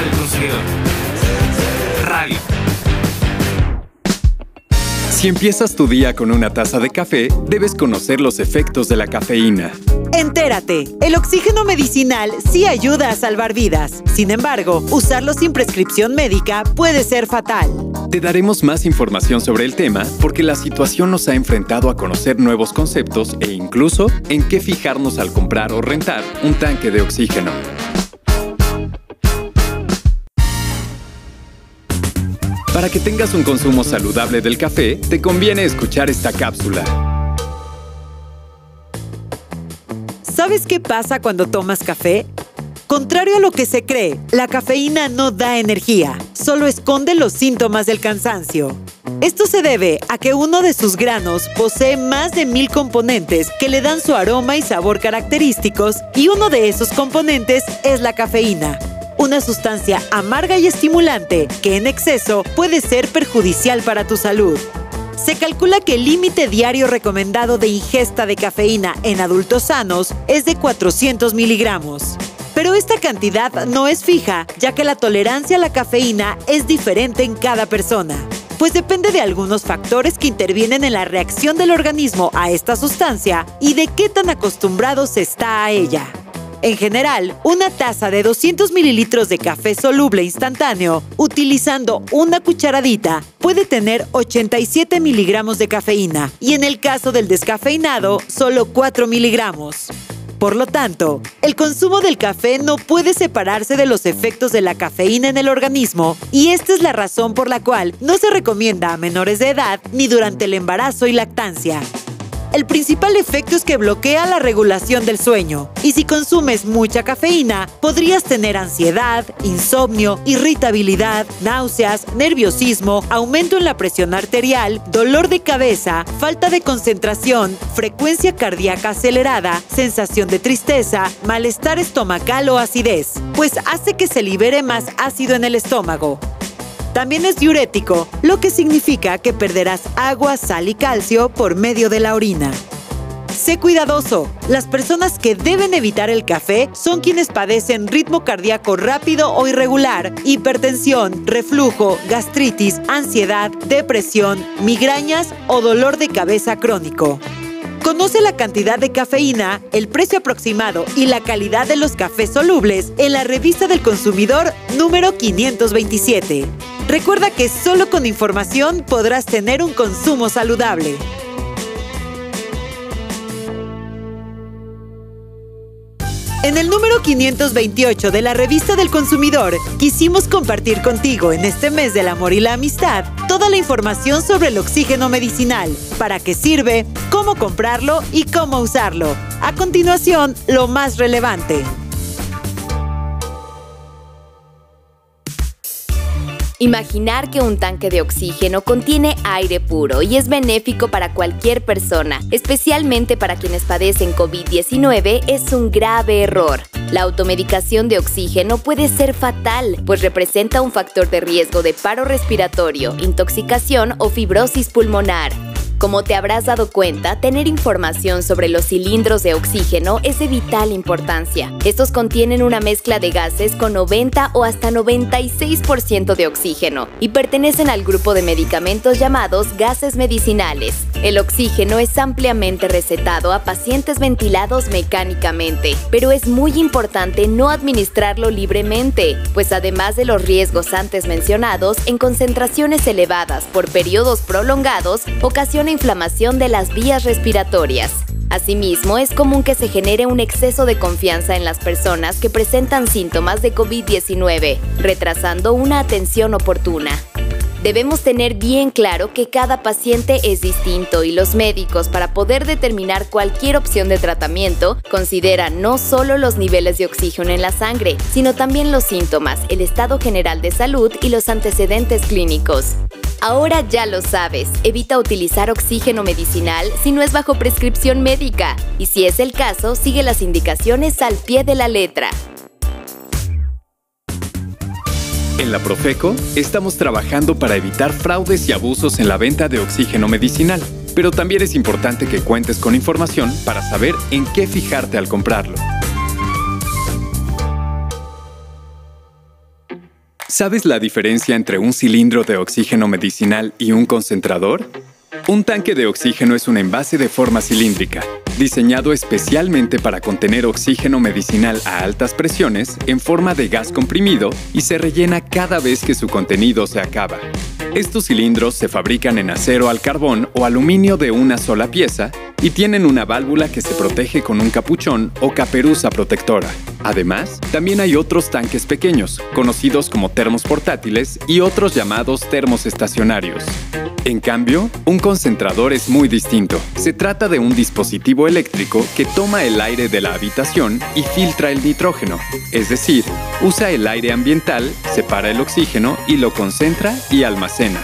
del consumidor. Radio. Si empiezas tu día con una taza de café, debes conocer los efectos de la cafeína. Entérate, el oxígeno medicinal sí ayuda a salvar vidas. Sin embargo, usarlo sin prescripción médica puede ser fatal. Te daremos más información sobre el tema porque la situación nos ha enfrentado a conocer nuevos conceptos e incluso en qué fijarnos al comprar o rentar un tanque de oxígeno. Para que tengas un consumo saludable del café, te conviene escuchar esta cápsula. ¿Sabes qué pasa cuando tomas café? Contrario a lo que se cree, la cafeína no da energía, solo esconde los síntomas del cansancio. Esto se debe a que uno de sus granos posee más de mil componentes que le dan su aroma y sabor característicos y uno de esos componentes es la cafeína una sustancia amarga y estimulante que en exceso puede ser perjudicial para tu salud. Se calcula que el límite diario recomendado de ingesta de cafeína en adultos sanos es de 400 miligramos. Pero esta cantidad no es fija, ya que la tolerancia a la cafeína es diferente en cada persona, pues depende de algunos factores que intervienen en la reacción del organismo a esta sustancia y de qué tan acostumbrado se está a ella. En general, una taza de 200 mililitros de café soluble instantáneo, utilizando una cucharadita, puede tener 87 miligramos de cafeína y en el caso del descafeinado, solo 4 miligramos. Por lo tanto, el consumo del café no puede separarse de los efectos de la cafeína en el organismo y esta es la razón por la cual no se recomienda a menores de edad ni durante el embarazo y lactancia. El principal efecto es que bloquea la regulación del sueño. Y si consumes mucha cafeína, podrías tener ansiedad, insomnio, irritabilidad, náuseas, nerviosismo, aumento en la presión arterial, dolor de cabeza, falta de concentración, frecuencia cardíaca acelerada, sensación de tristeza, malestar estomacal o acidez, pues hace que se libere más ácido en el estómago. También es diurético, lo que significa que perderás agua, sal y calcio por medio de la orina. Sé cuidadoso. Las personas que deben evitar el café son quienes padecen ritmo cardíaco rápido o irregular, hipertensión, reflujo, gastritis, ansiedad, depresión, migrañas o dolor de cabeza crónico. Conoce la cantidad de cafeína, el precio aproximado y la calidad de los cafés solubles en la revista del consumidor número 527. Recuerda que solo con información podrás tener un consumo saludable. En el número 528 de la revista del consumidor, quisimos compartir contigo en este mes del amor y la amistad toda la información sobre el oxígeno medicinal, para qué sirve, cómo comprarlo y cómo usarlo. A continuación, lo más relevante. Imaginar que un tanque de oxígeno contiene aire puro y es benéfico para cualquier persona, especialmente para quienes padecen COVID-19, es un grave error. La automedicación de oxígeno puede ser fatal, pues representa un factor de riesgo de paro respiratorio, intoxicación o fibrosis pulmonar. Como te habrás dado cuenta, tener información sobre los cilindros de oxígeno es de vital importancia. Estos contienen una mezcla de gases con 90 o hasta 96% de oxígeno y pertenecen al grupo de medicamentos llamados gases medicinales. El oxígeno es ampliamente recetado a pacientes ventilados mecánicamente, pero es muy importante no administrarlo libremente, pues además de los riesgos antes mencionados, en concentraciones elevadas por periodos prolongados, ocasiona inflamación de las vías respiratorias. Asimismo, es común que se genere un exceso de confianza en las personas que presentan síntomas de COVID-19, retrasando una atención oportuna. Debemos tener bien claro que cada paciente es distinto y los médicos para poder determinar cualquier opción de tratamiento consideran no solo los niveles de oxígeno en la sangre, sino también los síntomas, el estado general de salud y los antecedentes clínicos. Ahora ya lo sabes, evita utilizar oxígeno medicinal si no es bajo prescripción médica y si es el caso, sigue las indicaciones al pie de la letra. En la Profeco estamos trabajando para evitar fraudes y abusos en la venta de oxígeno medicinal, pero también es importante que cuentes con información para saber en qué fijarte al comprarlo. ¿Sabes la diferencia entre un cilindro de oxígeno medicinal y un concentrador? Un tanque de oxígeno es un envase de forma cilíndrica, diseñado especialmente para contener oxígeno medicinal a altas presiones en forma de gas comprimido y se rellena cada vez que su contenido se acaba. Estos cilindros se fabrican en acero al carbón o aluminio de una sola pieza y tienen una válvula que se protege con un capuchón o caperuza protectora. Además, también hay otros tanques pequeños, conocidos como termos portátiles y otros llamados termos estacionarios. En cambio, un concentrador es muy distinto. Se trata de un dispositivo eléctrico que toma el aire de la habitación y filtra el nitrógeno, es decir, usa el aire ambiental, separa el oxígeno y lo concentra y almacena.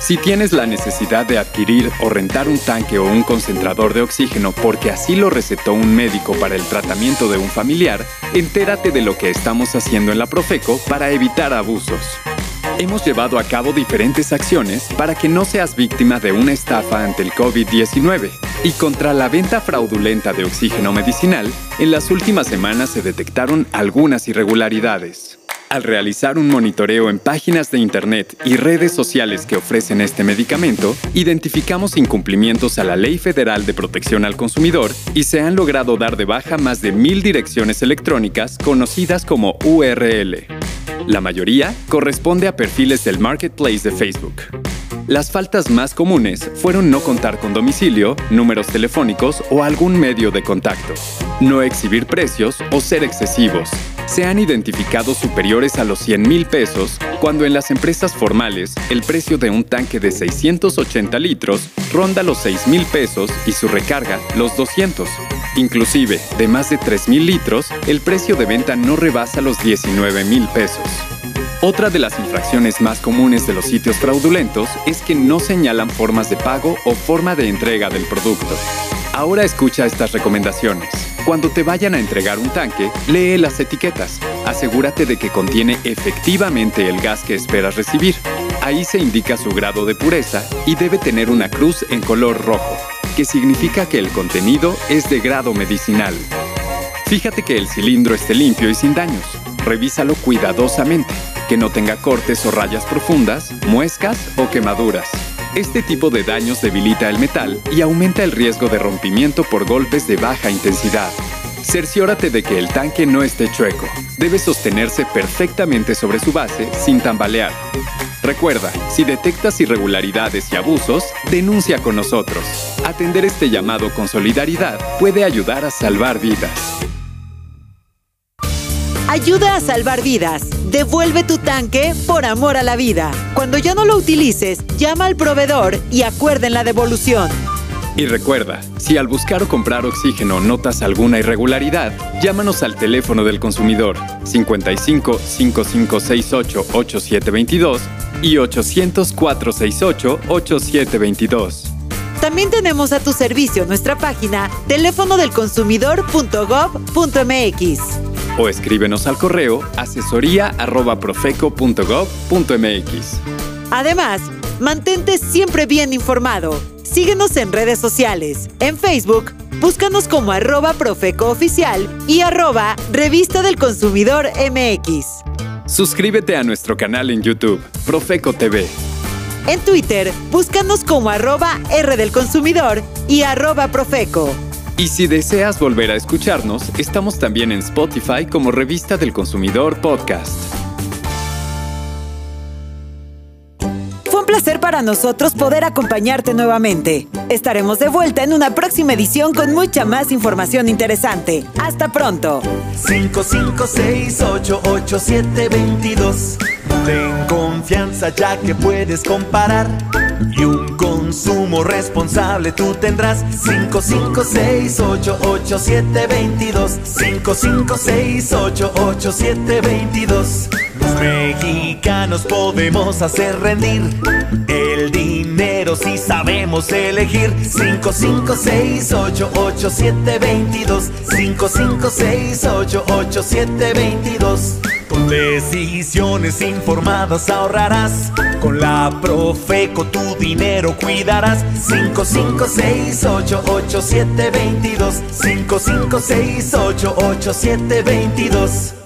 Si tienes la necesidad de adquirir o rentar un tanque o un concentrador de oxígeno porque así lo recetó un médico para el tratamiento de un familiar, entérate de lo que estamos haciendo en la Profeco para evitar abusos. Hemos llevado a cabo diferentes acciones para que no seas víctima de una estafa ante el COVID-19 y contra la venta fraudulenta de oxígeno medicinal, en las últimas semanas se detectaron algunas irregularidades. Al realizar un monitoreo en páginas de Internet y redes sociales que ofrecen este medicamento, identificamos incumplimientos a la Ley Federal de Protección al Consumidor y se han logrado dar de baja más de mil direcciones electrónicas conocidas como URL. La mayoría corresponde a perfiles del Marketplace de Facebook. Las faltas más comunes fueron no contar con domicilio, números telefónicos o algún medio de contacto, no exhibir precios o ser excesivos. Se han identificado superiores a los 100 mil pesos cuando en las empresas formales el precio de un tanque de 680 litros ronda los 6 mil pesos y su recarga los 200. Inclusive, de más de 3 mil litros, el precio de venta no rebasa los 19 mil pesos. Otra de las infracciones más comunes de los sitios fraudulentos es que no señalan formas de pago o forma de entrega del producto. Ahora escucha estas recomendaciones. Cuando te vayan a entregar un tanque, lee las etiquetas. Asegúrate de que contiene efectivamente el gas que esperas recibir. Ahí se indica su grado de pureza y debe tener una cruz en color rojo, que significa que el contenido es de grado medicinal. Fíjate que el cilindro esté limpio y sin daños. Revísalo cuidadosamente que no tenga cortes o rayas profundas, muescas o quemaduras. Este tipo de daños debilita el metal y aumenta el riesgo de rompimiento por golpes de baja intensidad. Cerciórate de que el tanque no esté chueco. Debe sostenerse perfectamente sobre su base sin tambalear. Recuerda, si detectas irregularidades y abusos, denuncia con nosotros. Atender este llamado con solidaridad puede ayudar a salvar vidas. Ayuda a salvar vidas. Devuelve tu tanque por amor a la vida. Cuando ya no lo utilices, llama al proveedor y acuerden la devolución. Y recuerda, si al buscar o comprar oxígeno notas alguna irregularidad, llámanos al teléfono del consumidor 55 5568 8722 y 800 468 8722. También tenemos a tu servicio nuestra página teléfono del consumidor.gov.mx o escríbenos al correo asesoría@profeco.gov.mx. Además, mantente siempre bien informado. Síguenos en redes sociales. En Facebook, búscanos como arroba Profeco Oficial y arroba Revista del Consumidor MX. Suscríbete a nuestro canal en YouTube, Profeco TV. En Twitter, búscanos como arroba R del Consumidor y arroba Profeco. Y si deseas volver a escucharnos, estamos también en Spotify como Revista del Consumidor Podcast. Fue un placer para nosotros poder acompañarte nuevamente. Estaremos de vuelta en una próxima edición con mucha más información interesante. Hasta pronto. 55688722. Ten confianza ya que puedes comparar. Y un consumo responsable. Tú tendrás 55688722 55688722 Los mexicanos podemos hacer rendir dinero si sabemos elegir 55688722 55688722 con decisiones informadas ahorrarás. Con la Profeco tu dinero cuidarás. 55688722. 55688722.